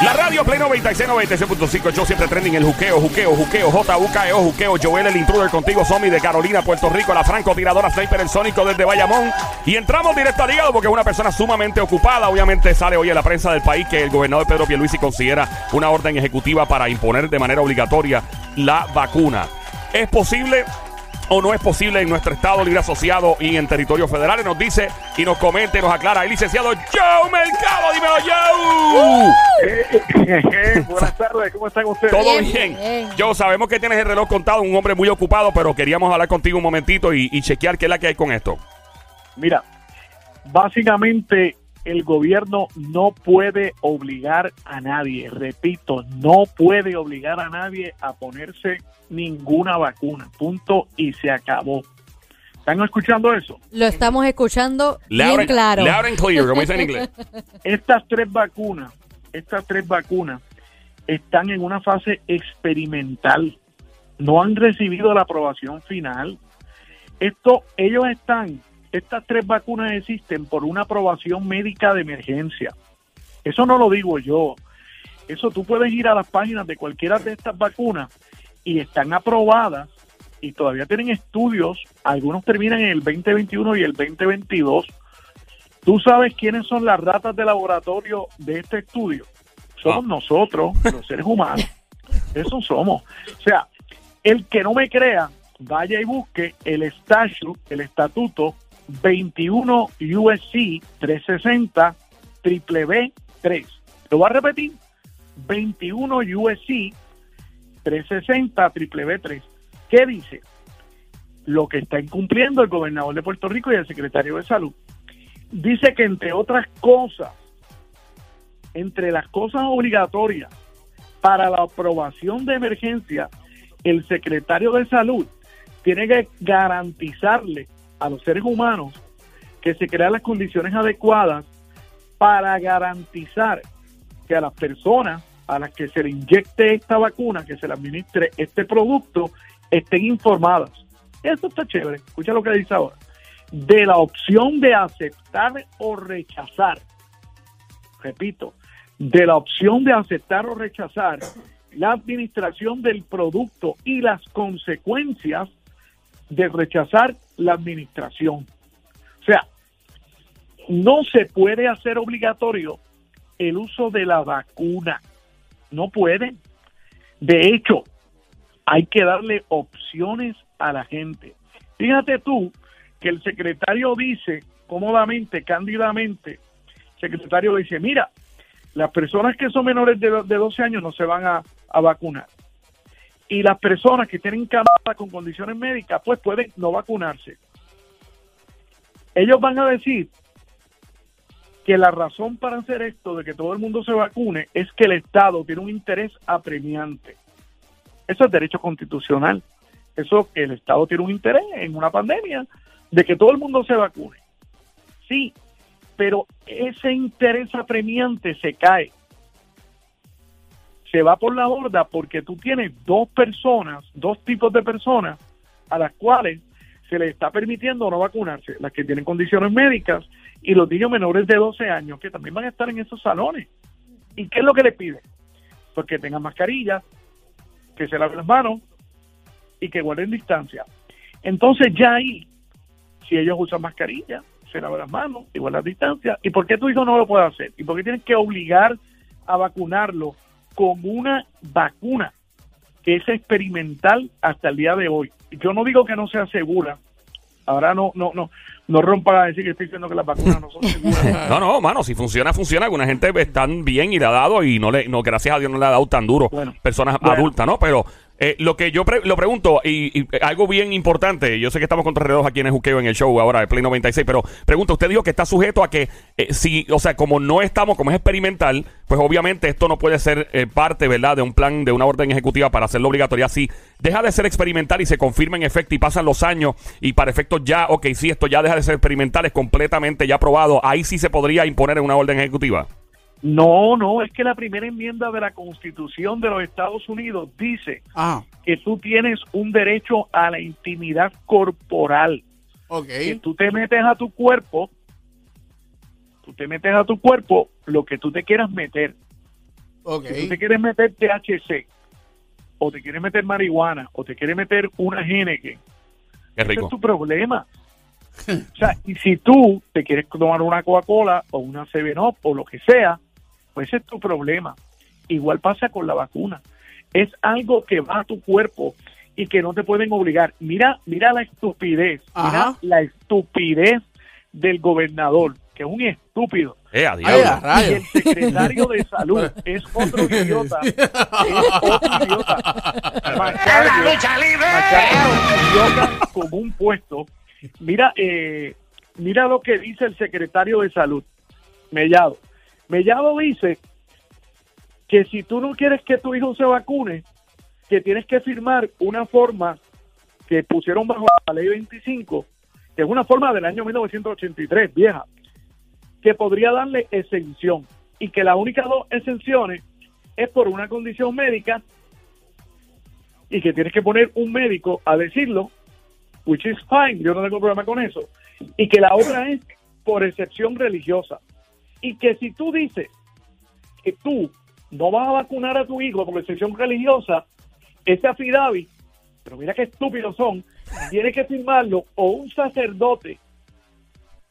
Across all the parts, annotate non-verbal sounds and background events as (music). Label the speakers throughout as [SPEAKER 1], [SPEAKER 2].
[SPEAKER 1] La radio Play 96, 96.5, yo siempre trending el juqueo, juqueo, juqueo, J-U-K-E-O, juqueo, Joel el intruder contigo, Somi de Carolina, Puerto Rico, la francotiradora Sniper el Sónico desde Bayamón. Y entramos directo al hígado porque es una persona sumamente ocupada. Obviamente sale hoy en la prensa del país que el gobernador Pedro Pierluisi considera una orden ejecutiva para imponer de manera obligatoria la vacuna. ¿Es posible o no es posible en nuestro estado libre asociado y en territorios federales? Nos dice y nos comenta y nos aclara el licenciado Joe Mercado. Dímelo, Joe. (laughs)
[SPEAKER 2] Buenas tardes, ¿cómo están ustedes?
[SPEAKER 1] Todo
[SPEAKER 3] Bien,
[SPEAKER 1] bien.
[SPEAKER 3] bien.
[SPEAKER 1] Joe, sabemos que tienes el reloj contado, un hombre muy ocupado, pero queríamos hablar contigo un momentito y, y chequear qué es la que hay con esto.
[SPEAKER 2] Mira, básicamente el gobierno no puede obligar a nadie, repito, no puede obligar a nadie a ponerse ninguna vacuna, punto y se acabó. ¿Están escuchando eso?
[SPEAKER 3] Lo estamos escuchando
[SPEAKER 1] Loud
[SPEAKER 3] bien
[SPEAKER 1] and-
[SPEAKER 3] claro.
[SPEAKER 1] Loud and clear, como dicen en inglés. (laughs)
[SPEAKER 2] Estas tres vacunas, estas tres vacunas están en una fase experimental, no han recibido la aprobación final. Esto, ellos están, estas tres vacunas existen por una aprobación médica de emergencia. Eso no lo digo yo. Eso tú puedes ir a las páginas de cualquiera de estas vacunas y están aprobadas y todavía tienen estudios. Algunos terminan en el 2021 y el 2022. ¿Tú sabes quiénes son las ratas de laboratorio de este estudio? Somos
[SPEAKER 1] Ah.
[SPEAKER 2] nosotros, los seres humanos. (laughs) Eso somos. O sea, el que no me crea, vaya y busque el statute, el estatuto 21 USC 360 triple B 3. Lo voy a repetir. 21 USC 360 triple B 3. ¿Qué dice? Lo que está incumpliendo el gobernador de Puerto Rico y el secretario de Salud. Dice que entre otras cosas, entre las cosas obligatorias para la aprobación de emergencia, el secretario de Salud tiene que garantizarle a los seres humanos que se crean las condiciones adecuadas para garantizar que a las personas a las que se le inyecte esta vacuna, que se le administre este producto, estén informadas. Eso está chévere. Escucha lo que dice ahora. De la opción de aceptar o rechazar. Repito, de la opción de aceptar o rechazar la administración del producto y las consecuencias de rechazar la administración. O sea, no se puede hacer obligatorio el uso de la vacuna. No puede. De hecho, hay que darle opciones a la gente. Fíjate tú que el secretario dice cómodamente, cándidamente, el secretario dice, mira, las personas que son menores de, de 12 años no se van a vacunar. Y las personas que tienen cámara con condiciones médicas, pues pueden no vacunarse. Ellos van a decir que la razón para hacer esto de que todo el mundo se vacune es que el Estado tiene un interés apremiante. Eso es derecho constitucional. Eso el Estado tiene un interés en una pandemia de que todo el mundo se vacune. Sí, pero ese interés apremiante se cae. Se va por la borda porque tú tienes dos personas, dos tipos de personas a las cuales se les está permitiendo no vacunarse, las que tienen condiciones médicas y los niños menores de 12 años que también van a estar en esos salones. ¿Y qué es lo que les piden? Pues que tengan mascarillas, que se laven las manos y que guarden distancia. Entonces ya ahí, si ellos usan mascarilla, se lavan las manos y guardan distancia, ¿y por qué tu hijo no lo puede hacer? ¿Y por qué tienes que obligar a vacunarlo con una vacuna que es experimental hasta el día de hoy? Yo no digo que no sea segura, ahora no, no, no, no rompan a decir que estoy diciendo que las vacunas no son seguras. (laughs)
[SPEAKER 1] No, no, mano, si funciona, funciona. Alguna gente están bien y le ha dado y no le, no, gracias a Dios no le ha dado tan duro.
[SPEAKER 2] Bueno,
[SPEAKER 1] personas
[SPEAKER 2] bueno.
[SPEAKER 1] adultas, ¿no? Pero eh, lo que yo pre- lo pregunto, y, eh, algo bien importante, yo sé que estamos contra reloj aquí en el juqueo en el show ahora de Play 96, pero pregunto, usted dijo que está sujeto a que, eh, si, o sea, como no estamos, como es experimental, pues obviamente esto no puede ser eh, parte, ¿verdad?, de un plan, de una orden ejecutiva para hacerlo obligatoria. Si deja de ser experimental y se confirma en efecto y pasan los años y para efectos ya, ok, si esto ya deja de ser experimental, es completamente ya probado, ahí sí se podría imponer en una orden ejecutiva.
[SPEAKER 2] No, no, es que la primera enmienda de la Constitución de los Estados Unidos dice
[SPEAKER 4] Ah,
[SPEAKER 2] que tú tienes un derecho a la intimidad corporal.
[SPEAKER 4] ok.
[SPEAKER 2] Que tú te metes a tu cuerpo, tú te metes a tu cuerpo lo que tú te quieras meter.
[SPEAKER 3] Ok.
[SPEAKER 2] Si tú te quieres meter THC, o te quieres meter marihuana, o te quieres meter una Heineken, ese es tu problema. (laughs) O sea, y si tú te quieres tomar una Coca-Cola o una 7-Up o lo que sea, pues ese es tu problema. Igual pasa con la vacuna. Es algo que va a tu cuerpo y que no te pueden obligar. Mira, mira la estupidez,
[SPEAKER 3] Ajá.
[SPEAKER 2] mira la estupidez del gobernador, que es un estúpido.
[SPEAKER 1] Eh, a
[SPEAKER 3] Ay,
[SPEAKER 1] diablo.
[SPEAKER 3] a rayos.
[SPEAKER 2] Y el secretario de salud (laughs) es otro idiota. (laughs) Es otro idiota. Macario, idiota con un puesto. Mira, eh, mira lo que dice el secretario de salud, Mellado. Mellado dice que si tú no quieres que tu hijo se vacune, que tienes que firmar una forma que pusieron bajo la ley 25, que es una forma del año 1983, vieja, que podría darle exención y que las únicas dos exenciones es por una condición médica y que tienes que poner un médico a decirlo, which is fine, yo no tengo problema con eso, y que la otra es por excepción religiosa. Y que si tú dices que tú no vas a vacunar a tu hijo por excepción religiosa, ese affidavit, pero mira qué estúpidos son, tiene que firmarlo o un sacerdote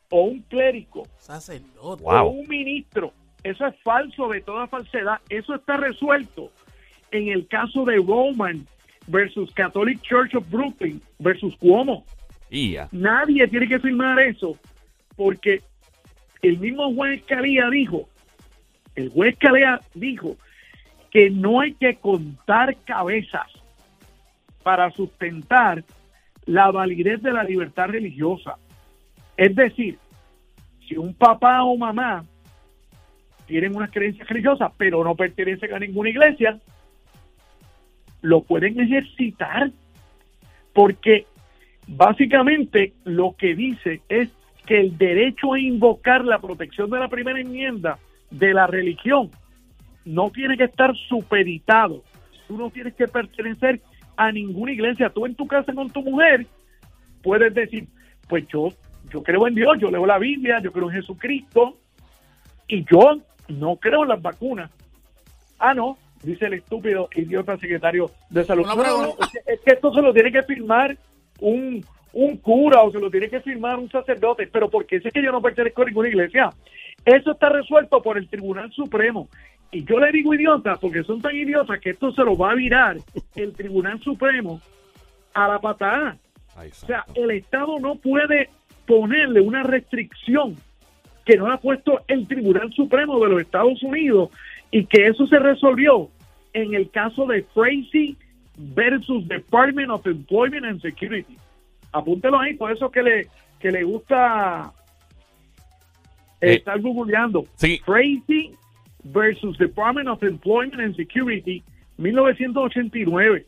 [SPEAKER 2] o un clérigo
[SPEAKER 3] Sacerdote.
[SPEAKER 1] Wow.
[SPEAKER 2] o un ministro. Eso es falso de toda falsedad. Eso está resuelto en el caso de Roman versus Catholic Church of Brooklyn versus Cuomo.
[SPEAKER 1] Y ya.
[SPEAKER 2] Nadie tiene que firmar eso porque el mismo juez Calía dijo, el juez dijo que no hay que contar cabezas para sustentar la validez de la libertad religiosa. Es decir, si un papá o mamá tienen unas creencias religiosas, pero no pertenecen a ninguna iglesia, lo pueden ejercitar porque básicamente lo que dice es que el derecho a invocar la protección de la primera enmienda de la religión no tiene que estar supeditado. Tú no tienes que pertenecer a ninguna iglesia. Tú en tu casa con tu mujer puedes decir, pues yo, yo creo en Dios, yo leo la Biblia, yo creo en Jesucristo y yo no creo en las vacunas. Ah, no, dice el estúpido idiota secretario de salud. No, no, es que esto se lo tiene que firmar un, un cura o se lo tiene que firmar un sacerdote, pero porque es que yo no pertenezco a ninguna iglesia. Eso está resuelto por el Tribunal Supremo. Y yo le digo idiota porque son tan idiotas que esto se lo va a virar el Tribunal Supremo a la patada. O sea, el Estado no puede ponerle una restricción que no ha puesto el Tribunal Supremo de los Estados Unidos y que eso se resolvió en el caso de Tracy versus Department of Employment and Security. Apúntelo ahí, por eso que le, que le gusta eh, estar googleando.
[SPEAKER 1] sí.
[SPEAKER 2] Tracy versus Department of Employment and Security, 1989.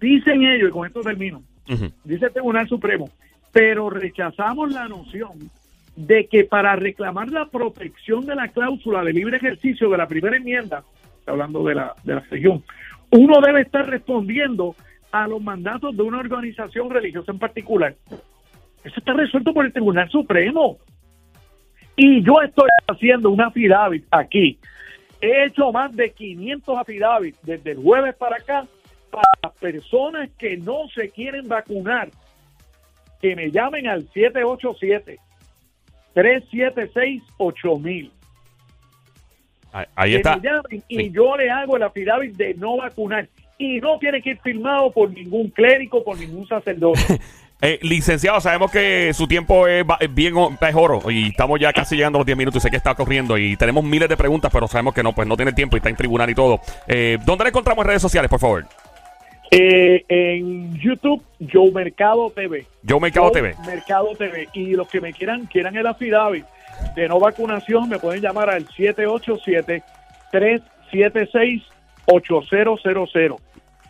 [SPEAKER 2] Dicen ellos, y con esto termino,
[SPEAKER 1] Ujú.
[SPEAKER 2] dice el Tribunal Supremo, pero rechazamos la noción de que para reclamar la protección de la cláusula de libre ejercicio de la primera enmienda, hablando de la, de la región, uno debe estar respondiendo a los mandatos de una organización religiosa en particular. Eso está resuelto por el Tribunal Supremo. Y yo estoy haciendo una affidavit aquí. He hecho más de 500 affidavits desde el jueves para acá para las personas que no se quieren vacunar. Que me llamen al 787-376-8000.
[SPEAKER 1] Ahí, ahí
[SPEAKER 2] Que
[SPEAKER 1] está.
[SPEAKER 2] me llamen y
[SPEAKER 1] Sí.
[SPEAKER 2] yo le hago el affidavit de no vacunar. Y no tiene que ir firmado por ningún clérigo, por ningún sacerdote. (laughs)
[SPEAKER 1] Eh, licenciado, sabemos que su tiempo es, bien es oro y estamos ya casi llegando a los 10 minutos y sé que está corriendo y tenemos miles de preguntas, pero sabemos que no, pues no tiene tiempo y está en tribunal y todo. Eh, ¿Dónde le encontramos en redes sociales, por favor?
[SPEAKER 2] Eh, en YouTube, Joe Mercado TV.
[SPEAKER 1] Joe Mercado TV.
[SPEAKER 2] Mercado TV. Y los que me quieran, quieran el affidavit de no vacunación, me pueden llamar al 787-376-8000.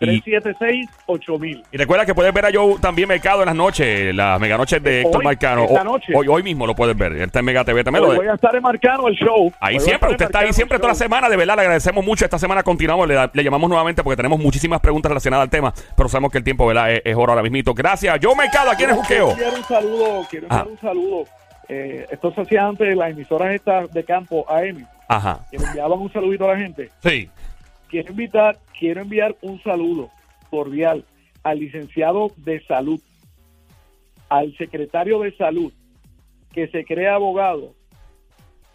[SPEAKER 2] 376-8000.
[SPEAKER 1] Y recuerda que puedes ver a Joe también Mercado en las noches, las meganoches de Héctor
[SPEAKER 2] Hoy,
[SPEAKER 1] Marcano.
[SPEAKER 2] esta noche.
[SPEAKER 1] Hoy, hoy mismo lo puedes ver. Él está en Mega TV también. lo
[SPEAKER 2] Hoy
[SPEAKER 1] de-
[SPEAKER 2] voy a estar en Marcano el show.
[SPEAKER 1] Ahí
[SPEAKER 2] Hoy
[SPEAKER 1] siempre, usted está ahí siempre toda la semana, de verdad, le agradecemos mucho. Esta semana continuamos, le, le llamamos nuevamente porque tenemos muchísimas preguntas relacionadas al tema, pero sabemos que el tiempo, ¿verdad? Es, es oro ahora mismito. Gracias. Joe Mercado, aquí en el juqueo.
[SPEAKER 2] Quiero un saludo, quiero enviar
[SPEAKER 1] Ah.
[SPEAKER 2] un saludo eh, esto se hacía antes de las emisoras estas de campo AM,
[SPEAKER 1] Ajá.
[SPEAKER 2] que le enviaban un saludito a la gente.
[SPEAKER 1] Sí.
[SPEAKER 2] Quiero invitar, quiero enviar un saludo cordial al licenciado de salud, al secretario de salud, que se cree abogado,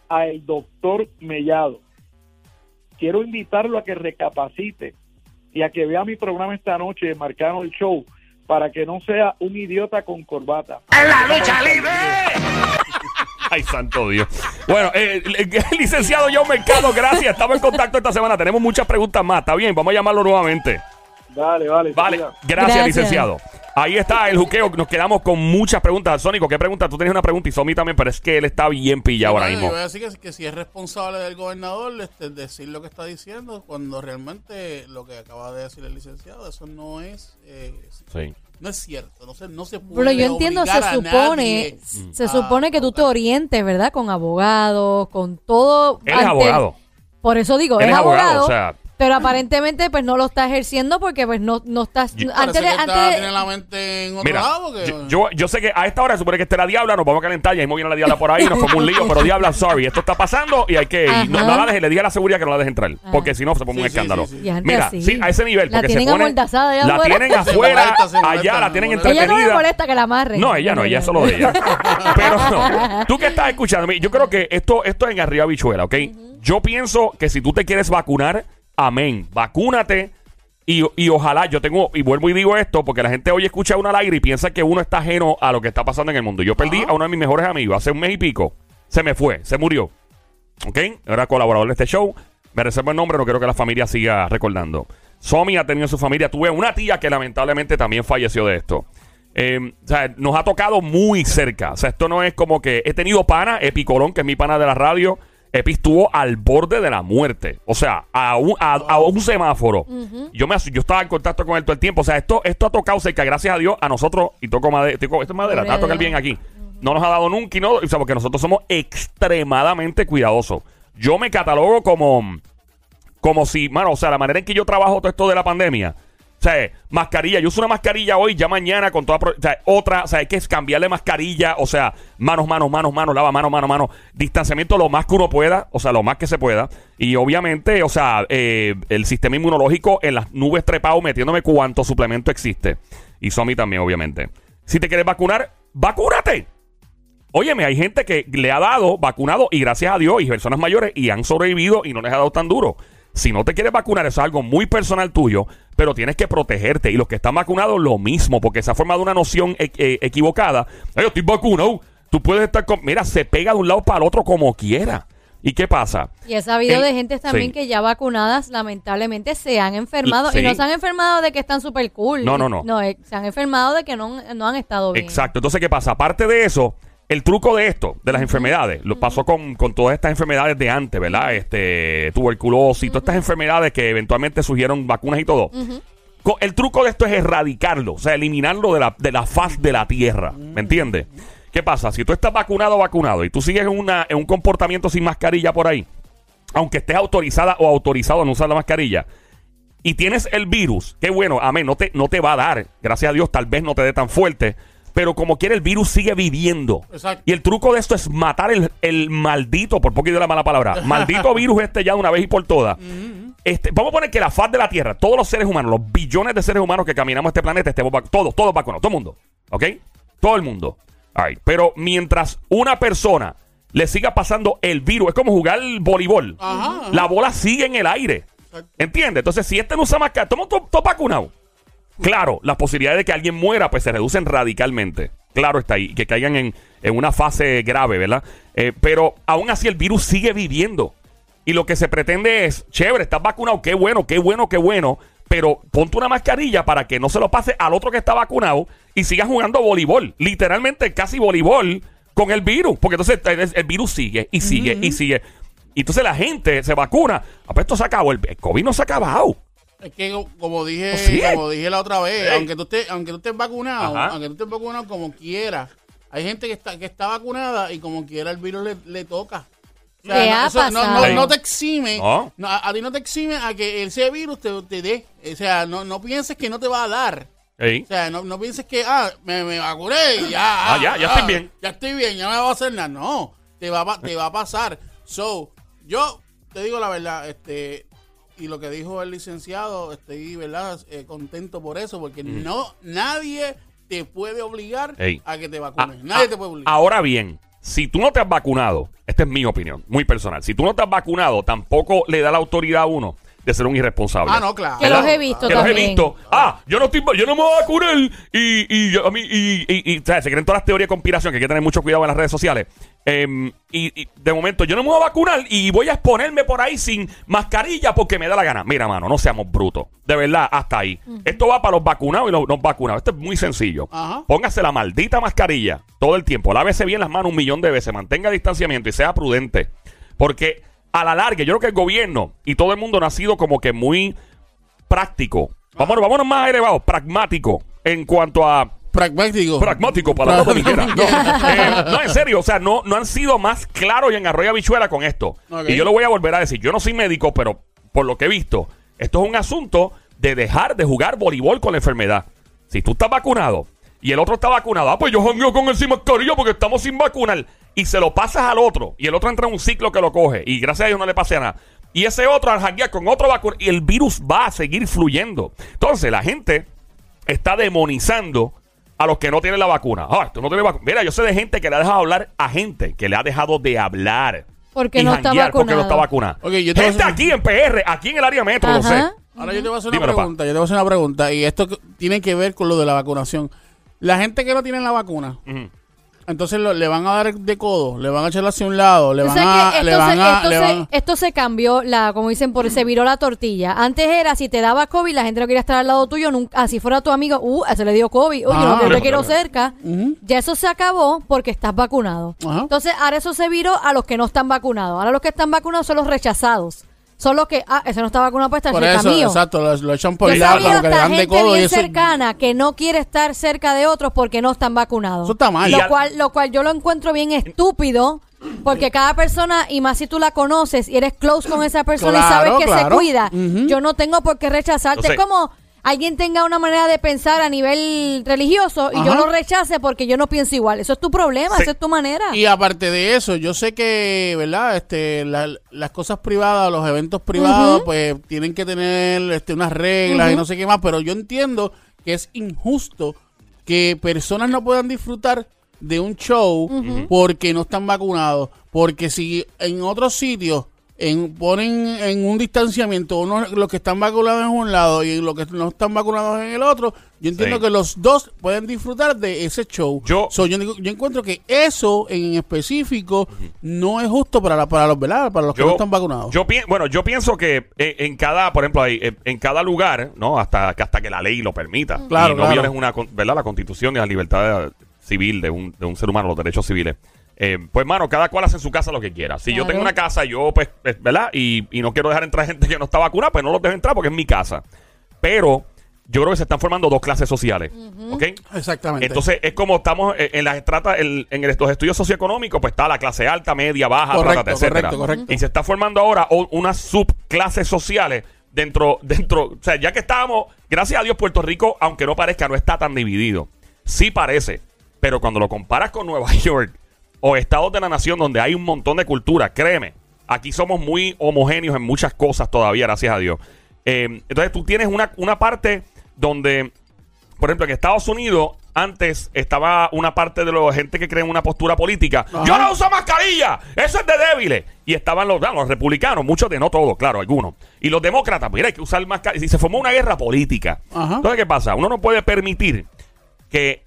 [SPEAKER 2] al doctor Mellado. Quiero invitarlo a que recapacite y a que vea mi programa esta noche, Marcano el Show, para que no sea un idiota con corbata. (laughs)
[SPEAKER 1] Ay, santo Dios. Bueno, eh, el (laughs) licenciado John Mercado, gracias. Estamos en contacto esta semana. Tenemos muchas preguntas más. Está bien, vamos a llamarlo nuevamente.
[SPEAKER 2] Vale, vale.
[SPEAKER 1] Vale, gracias,
[SPEAKER 4] Gracias.
[SPEAKER 1] licenciado. Ahí está el juqueo. Nos quedamos con muchas preguntas. Sónico, ¿qué pregunta? Tú tienes una pregunta y Somi también, pero es que él está bien pillado ahora mismo.
[SPEAKER 3] Yo voy a decir que, que si es responsable del gobernador, este, decir lo que está diciendo, cuando realmente lo que acaba de decir el licenciado, eso no es, eh,
[SPEAKER 1] Sí.
[SPEAKER 3] no es cierto. No se, no se puede
[SPEAKER 4] Pero yo entiendo, se supone, se supone que tú te orientes, ¿verdad? Con abogados, con todo.
[SPEAKER 1] Él es abogado.
[SPEAKER 4] Por eso digo,
[SPEAKER 1] Él
[SPEAKER 4] es
[SPEAKER 1] es abogado,
[SPEAKER 4] abogado,
[SPEAKER 1] o sea-
[SPEAKER 4] pero aparentemente pues no lo está ejerciendo porque pues no, no estás...
[SPEAKER 1] Yo-
[SPEAKER 3] Parece
[SPEAKER 4] antes de,
[SPEAKER 3] que está-
[SPEAKER 4] antes de-
[SPEAKER 3] tiene la mente en otro
[SPEAKER 1] Mira,
[SPEAKER 3] lado. porque-
[SPEAKER 1] yo, yo, yo sé que a esta hora se supone que esté la diabla, nos vamos a calentar, ya mismo viene la diabla por ahí, nos (laughs) fue un lío, pero diabla, sorry, esto está pasando y hay que... y no, la deje, le diga a la seguridad que no la deje entrar,
[SPEAKER 4] Ajá.
[SPEAKER 1] porque si no se pone un
[SPEAKER 3] Sí,
[SPEAKER 1] escándalo.
[SPEAKER 3] sí, sí.
[SPEAKER 4] Y antes
[SPEAKER 1] Mira,
[SPEAKER 4] así.
[SPEAKER 1] sí, a ese nivel,
[SPEAKER 4] La
[SPEAKER 1] porque se
[SPEAKER 4] tienen
[SPEAKER 1] pone...
[SPEAKER 4] amordazada allá
[SPEAKER 1] La
[SPEAKER 4] afuera.
[SPEAKER 1] tienen
[SPEAKER 3] Se
[SPEAKER 1] afuera,
[SPEAKER 3] molesta, se molesta,
[SPEAKER 1] allá la
[SPEAKER 3] se
[SPEAKER 1] tienen
[SPEAKER 3] molesta.
[SPEAKER 4] ella no le
[SPEAKER 1] entretenida.
[SPEAKER 4] molesta que la amarren.
[SPEAKER 1] No, ella no, ella solo de ella. (laughs) Pero no, tú que estás escuchando, yo creo que esto, esto es en arriba bichuela, ¿ok? Yo pienso que si tú te quieres vacunar, amén, vacúnate. Y, y ojalá, yo tengo, y vuelvo y digo esto, porque la gente hoy escucha uno al aire y piensa que uno está ajeno a lo que está pasando en el mundo. Yo perdí a uno de mis mejores amigos hace un mes y pico. Se me fue, se murió. ¿Ok? Era colaborador de este show. Me reservo el nombre, no quiero que la familia siga recordando. Somi ha tenido en su familia. Tuve una tía que lamentablemente también falleció de esto. Eh, o sea, nos ha tocado muy cerca. O sea, esto no es como que he tenido pana, Epi Colón, que es mi pana de la radio. Epi estuvo al borde de la muerte. O sea, a un, a, a un semáforo. yo, me, yo estaba en contacto con él todo el tiempo. O sea, esto, esto ha tocado cerca, gracias a Dios, a nosotros. Y toco madera. Esto es madera, está a tocar bien aquí. No nos ha dado nunca y no. O sea, porque nosotros somos extremadamente cuidadosos. Yo me catalogo como como si, mano, o sea, la manera en que yo trabajo todo esto de la pandemia. O sea, mascarilla, yo uso una mascarilla hoy, ya mañana con toda, o sea, otra, o sea, hay que cambiarle mascarilla, o sea, manos, manos, manos, manos, lava mano, mano, mano, distanciamiento lo más que uno pueda, o sea, lo más que se pueda. Y obviamente, o sea, eh, el sistema inmunológico en las nubes trepado metiéndome cuánto suplemento existe. Y Somi también, obviamente. Si te quieres vacunar, vacúnate. Óyeme, hay gente que le ha dado vacunado y gracias a Dios y personas mayores y han sobrevivido y no les ha dado tan duro. Si no te quieres vacunar, eso es algo muy personal tuyo, pero tienes que protegerte. Y los que están vacunados, lo mismo, porque se ha formado una noción e- eh, equivocada. Ay, yo estoy vacunado. Tú puedes estar con. Mira, se pega de un lado para el otro como quiera. ¿Y qué pasa?
[SPEAKER 4] Y he sabido
[SPEAKER 1] El-
[SPEAKER 4] de gente también
[SPEAKER 1] sí.
[SPEAKER 4] que ya vacunadas, lamentablemente, se han enfermado.
[SPEAKER 1] Sí.
[SPEAKER 4] Y no se han enfermado de que están súper cool.
[SPEAKER 1] No, no, no.
[SPEAKER 4] No, eh, se han enfermado de que no, no han estado bien.
[SPEAKER 1] Exacto. Entonces, ¿qué pasa? Aparte de eso, el truco de esto, de las enfermedades, lo pasó con, con todas estas enfermedades de antes, ¿verdad? Este, tuberculosis, todas estas enfermedades que eventualmente surgieron vacunas y todo. Co- El truco de esto es erradicarlo, o sea, eliminarlo de la, de la faz de la tierra. ¿Me entiendes? ¿Qué pasa? Si tú estás vacunado o vacunado y tú sigues en, una, en un comportamiento sin mascarilla por ahí, aunque estés autorizada o autorizado a no usar la mascarilla, y tienes el virus, qué bueno, amén, no te, no te va a dar, gracias a Dios, tal vez no te dé tan fuerte, pero como quiera el virus sigue viviendo.
[SPEAKER 3] Exacto.
[SPEAKER 1] Y el truco de esto es matar el, el maldito, por poco de la mala palabra, (laughs) maldito virus este ya de una vez y por todas. Este, vamos a poner que la faz de la Tierra, todos los seres humanos, los billones de seres humanos que caminamos este planeta, estemos todos, todos vacunados, todo el mundo, ¿ok? Todo el mundo. All right. Pero mientras una persona le siga pasando el virus, es como jugar voleibol.
[SPEAKER 3] Ajá, ajá.
[SPEAKER 1] La bola sigue en el aire. ¿Entiendes? Entonces, si este no usa mascarilla, estamos todos vacunados. Claro, las posibilidades de que alguien muera pues se reducen radicalmente. Claro está ahí, que caigan en, en una fase grave, ¿verdad? Eh, pero aún así el virus sigue viviendo. Y lo que se pretende es, chévere, estás vacunado, qué bueno, qué bueno, qué bueno, pero ponte una mascarilla para que no se lo pase al otro que está vacunado y sigas jugando voleibol. Literalmente casi voleibol con el virus, porque entonces el, el virus sigue y sigue y sigue. Y entonces la gente se vacuna. Ah, pues esto se acabó, el, el COVID no se ha acabado.
[SPEAKER 3] Es que co- como dije,
[SPEAKER 1] Sí.
[SPEAKER 3] como dije la otra vez, aunque tú estés, aunque tú estés vacunado,
[SPEAKER 1] Ajá.
[SPEAKER 3] aunque tú estés vacunado como quiera, hay gente que está, que está vacunada y como quiera el virus le, le toca. O sea,
[SPEAKER 4] ¿Qué
[SPEAKER 3] no,
[SPEAKER 4] ha
[SPEAKER 3] eso no,
[SPEAKER 4] pasado?
[SPEAKER 3] no- no te exime,
[SPEAKER 1] No.
[SPEAKER 3] no, a, a ti no te exime a que ese virus te, te dé. O sea, no, no pienses que no te va a dar.
[SPEAKER 1] Ey.
[SPEAKER 3] O sea, no, no pienses que, ah, me, me vacuné y ya.
[SPEAKER 1] Ah, ya, ya estoy bien.
[SPEAKER 3] Ya estoy bien, ya no me va a hacer nada. No, te va, te va a pasar. So, yo te digo la verdad, este, y lo que dijo el licenciado, estoy, ¿verdad? Eh, contento por eso, porque no, nadie te puede obligar
[SPEAKER 1] Ey.
[SPEAKER 3] a que te
[SPEAKER 1] Ah,
[SPEAKER 3] vacunes. nadie
[SPEAKER 1] ah,
[SPEAKER 3] te puede obligar.
[SPEAKER 1] Ahora bien, si tú no te has vacunado, esta es mi opinión, muy personal. Si tú no te has vacunado, tampoco le da la autoridad a uno de ser un irresponsable.
[SPEAKER 3] Ah, no, claro.
[SPEAKER 4] Que los he visto
[SPEAKER 1] que los he
[SPEAKER 4] también.
[SPEAKER 1] visto. Ah, yo no estoy, yo no me voy a vacunar y, y yo- a mí y, y, y, ¿sabes? se creen todas las teorías de conspiración que hay que tener mucho cuidado en las redes sociales. Em, y, y de momento yo no me voy a vacunar y voy a exponerme por ahí sin mascarilla porque me da la gana. Mira, mano, no seamos brutos. De verdad, hasta ahí. Esto va para los vacunados y los no vacunados. Esto es muy sencillo.
[SPEAKER 3] Ajá.
[SPEAKER 1] Póngase la maldita mascarilla todo el tiempo. Lávese bien las manos un millón de veces. Mantenga distanciamiento y sea prudente. Porque a la larga, yo creo que el gobierno y todo el mundo no ha sido como que muy práctico. Vámonos, vámonos más elevado, pragmático en cuanto a
[SPEAKER 3] Pragmático.
[SPEAKER 1] pragmático para la dominguera. No, (laughs) eh, no, en serio, o sea, no, no han sido más claros y en arroyo habichuela con esto. Y yo lo voy a volver a decir. Yo no soy médico, pero por lo que he visto, esto es un asunto de dejar de jugar voleibol con la enfermedad. Si tú estás vacunado y el otro está vacunado, ah, pues yo jangueo con él sin mascarilla porque estamos sin vacunar. Y se lo pasas al otro. Y el otro entra en un ciclo que lo coge. Y gracias a Dios no le pase nada. Y ese otro al janguear con otro vacuna. Y el virus va a seguir fluyendo. Entonces, la gente está demonizando a los que no tienen la vacuna. Ah, tú no tienes vacuna. Mira, yo sé de gente que le ha dejado hablar a gente que le ha dejado de hablar.
[SPEAKER 4] Porque
[SPEAKER 1] y
[SPEAKER 4] no está
[SPEAKER 1] janguear Porque no está vacunada.
[SPEAKER 3] Ok, yo te voy a
[SPEAKER 1] gente
[SPEAKER 3] hacer-
[SPEAKER 1] aquí en PR, aquí en el área metro, lo sé.
[SPEAKER 4] Ajá.
[SPEAKER 3] Ahora yo te voy a hacer
[SPEAKER 1] Dímelo,
[SPEAKER 3] una
[SPEAKER 1] pa.
[SPEAKER 3] pregunta, yo te voy a hacer una pregunta y esto tiene que ver con lo de la vacunación. La gente que no tiene la vacuna,
[SPEAKER 1] Ujú.
[SPEAKER 3] Entonces lo- le van a dar de codo, le van a echar hacia un lado, le van a,
[SPEAKER 4] esto,
[SPEAKER 3] le
[SPEAKER 4] se,
[SPEAKER 3] van a,
[SPEAKER 4] esto
[SPEAKER 3] le
[SPEAKER 4] se-
[SPEAKER 3] van-
[SPEAKER 4] esto se cambió, la, como dicen, por se viró la tortilla. Antes era, si te daba COVID, la gente no quería estar al lado tuyo, nunca, así fuera tu amigo, uh, se le dio COVID, oye,
[SPEAKER 3] Ah.
[SPEAKER 4] no te quiero cerca. Ya eso se acabó porque estás vacunado.
[SPEAKER 3] Ajá.
[SPEAKER 4] Entonces, ahora eso se viró a los que no están vacunados. Ahora los que están vacunados son los rechazados. Son los que, ah, ese no está vacunado, pues está
[SPEAKER 3] por
[SPEAKER 4] cerca
[SPEAKER 3] eso,
[SPEAKER 4] mío.
[SPEAKER 3] exacto, lo, lo echan por el lado, como que le
[SPEAKER 4] hasta
[SPEAKER 3] dan de
[SPEAKER 4] gente
[SPEAKER 3] codo y
[SPEAKER 4] bien
[SPEAKER 3] eso.
[SPEAKER 4] cercana que no quiere estar cerca de otros porque no están vacunados.
[SPEAKER 3] Eso está mal.
[SPEAKER 1] Y
[SPEAKER 4] Lo
[SPEAKER 1] al-
[SPEAKER 4] cual, lo cual yo lo encuentro bien estúpido porque cada persona, y más si tú la conoces y eres close con esa persona y sabes que
[SPEAKER 3] claro.
[SPEAKER 4] se cuida, yo no tengo por qué rechazarte. Es como alguien tenga una manera de pensar a nivel religioso y yo lo rechace porque yo no pienso igual. Eso es tu problema,
[SPEAKER 1] Sí.
[SPEAKER 4] esa es tu manera.
[SPEAKER 3] Y aparte de eso, yo sé que, ¿verdad? Este, la- las cosas privadas, los eventos privados, pues tienen que tener este, unas reglas y no sé qué más, pero yo entiendo que es injusto que personas no puedan disfrutar de un show porque no están vacunados. Porque si en otros sitios en, ponen en un distanciamiento unos, los que están vacunados en un lado y los que no están vacunados en el otro, yo entiendo
[SPEAKER 1] Sí.
[SPEAKER 3] que los dos pueden disfrutar de ese show.
[SPEAKER 1] Yo-
[SPEAKER 3] So, yo, encuentro que eso en específico no es justo para, la- para los ¿verdad? para los que no están vacunados.
[SPEAKER 1] yo bueno, yo pienso que eh, en cada, por ejemplo, ahí, eh, en cada lugar, ¿no? Hasta que hasta que la ley lo permita.
[SPEAKER 3] Claro,
[SPEAKER 1] y no
[SPEAKER 3] claro.
[SPEAKER 1] violes una, ¿verdad? La constitución y la libertad civil de un, de un ser humano, los derechos civiles. Eh, pues, mano, cada cual hace en su casa lo que quiera. Si yo tengo una casa, yo, pues, pues, ¿verdad? Y, y no quiero dejar entrar gente que no está vacunada, pues no los dejo entrar porque es mi casa. Pero yo creo que se están formando dos clases sociales. ¿Ok?
[SPEAKER 3] Exactamente.
[SPEAKER 1] Entonces, es como estamos eh, en las estratas, en, en los estudios socioeconómicos, pues está la clase alta, media, baja,
[SPEAKER 3] Correcto,
[SPEAKER 1] trata, etcétera.
[SPEAKER 3] correcto, correcto.
[SPEAKER 1] Y se está formando ahora unas subclases sociales dentro, dentro, o sea, ya que estábamos, gracias a Dios, Puerto Rico, aunque no parezca, no está tan dividido. Sí parece, pero cuando lo comparas con Nueva (laughs) York o estados de la nación donde hay un montón de cultura, créeme, aquí somos muy homogéneos en muchas cosas todavía, gracias a Dios. Eh, entonces tú tienes una, una parte donde por ejemplo, en Estados Unidos, antes estaba una parte de la gente que cree en una postura política.
[SPEAKER 3] Ajá.
[SPEAKER 1] Yo no uso mascarilla, eso es de débiles. Y estaban los, ah, los republicanos, muchos de, no todos, claro, algunos. Y los demócratas, mira, hay que usar mascarilla. Y se formó una guerra política.
[SPEAKER 3] Ajá.
[SPEAKER 1] Entonces, ¿qué pasa? Uno no puede permitir que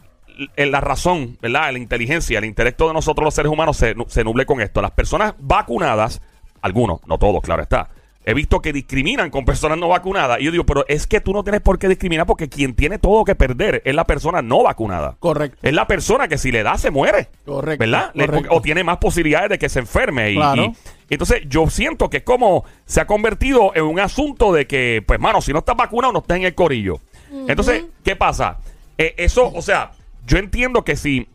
[SPEAKER 1] la razón, ¿verdad? La inteligencia, el intelecto de nosotros los seres humanos se, se nuble con esto. Las personas vacunadas, algunos, no todos, claro está. He visto que discriminan con personas no vacunadas. Y yo digo, pero es que tú no tienes por qué discriminar porque quien tiene todo que perder es la persona no vacunada.
[SPEAKER 3] Correcto.
[SPEAKER 1] Es la persona que si le da se muere.
[SPEAKER 3] Correcto,
[SPEAKER 1] ¿Verdad? Le-
[SPEAKER 3] correcto.
[SPEAKER 1] o tiene más posibilidades de que se enferme. Y,
[SPEAKER 3] Claro.
[SPEAKER 1] y- entonces yo siento que es como se ha convertido en un asunto de que, pues, mano, si no estás vacunado, no estás en el corillo. Entonces, ¿qué pasa? Eh, eso, o sea, yo entiendo que si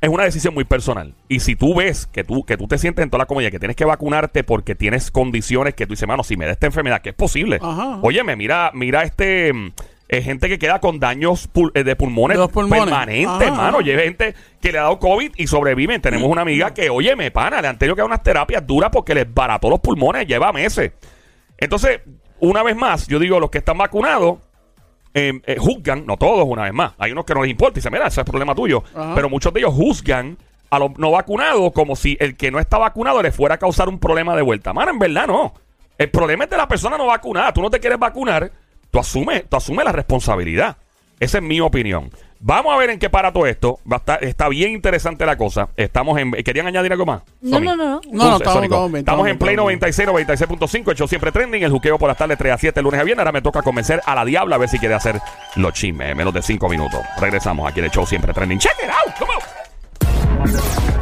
[SPEAKER 1] es una decisión muy personal. Y si tú ves que tú, que tú te sientes en toda la comodidad, que tienes que vacunarte porque tienes condiciones que tú dices, mano, si me da esta enfermedad, que es posible.
[SPEAKER 3] Ajá.
[SPEAKER 1] Óyeme, mira, mira este, mm, eh, gente que queda con daños pul- eh, de pulmones,
[SPEAKER 3] De pulmones.
[SPEAKER 1] permanentes, hermano. Lleve gente que le ha dado COVID y sobreviven. Tenemos una amiga que, oye, me pana, le han tenido que dar unas terapias duras porque les barató los pulmones, lleva meses. Entonces, una vez más, yo digo, los que están vacunados eh, eh, juzgan, no todos una vez más, hay unos que no les importa y dicen, mira, ese es el problema tuyo,
[SPEAKER 3] Ajá.
[SPEAKER 1] pero muchos de ellos juzgan a los no vacunados como si el que no está vacunado le fuera a causar un problema de vuelta. Mano, en verdad no. El problema es de la persona no vacunada. Tú no te quieres vacunar, tú asumes, tú asumes la responsabilidad. Esa es mi opinión. Vamos a ver en qué para todo esto. Va a estar- está bien interesante la cosa. Estamos en... ¿Querían añadir algo más?
[SPEAKER 4] No, no, no, no.
[SPEAKER 3] No, no, estamos,
[SPEAKER 1] Sónico,
[SPEAKER 3] estamos bien.
[SPEAKER 1] Estamos en Play
[SPEAKER 3] estamos bien.
[SPEAKER 1] 96, 96.5, hecho siempre trending. El juqueo por las tardes 3 a 7, lunes a viernes. Ahora me toca convencer a la diabla a ver si quiere hacer los chismes. Menos de 5 minutos. Regresamos aquí en el show siempre trending. Check it out. Come on.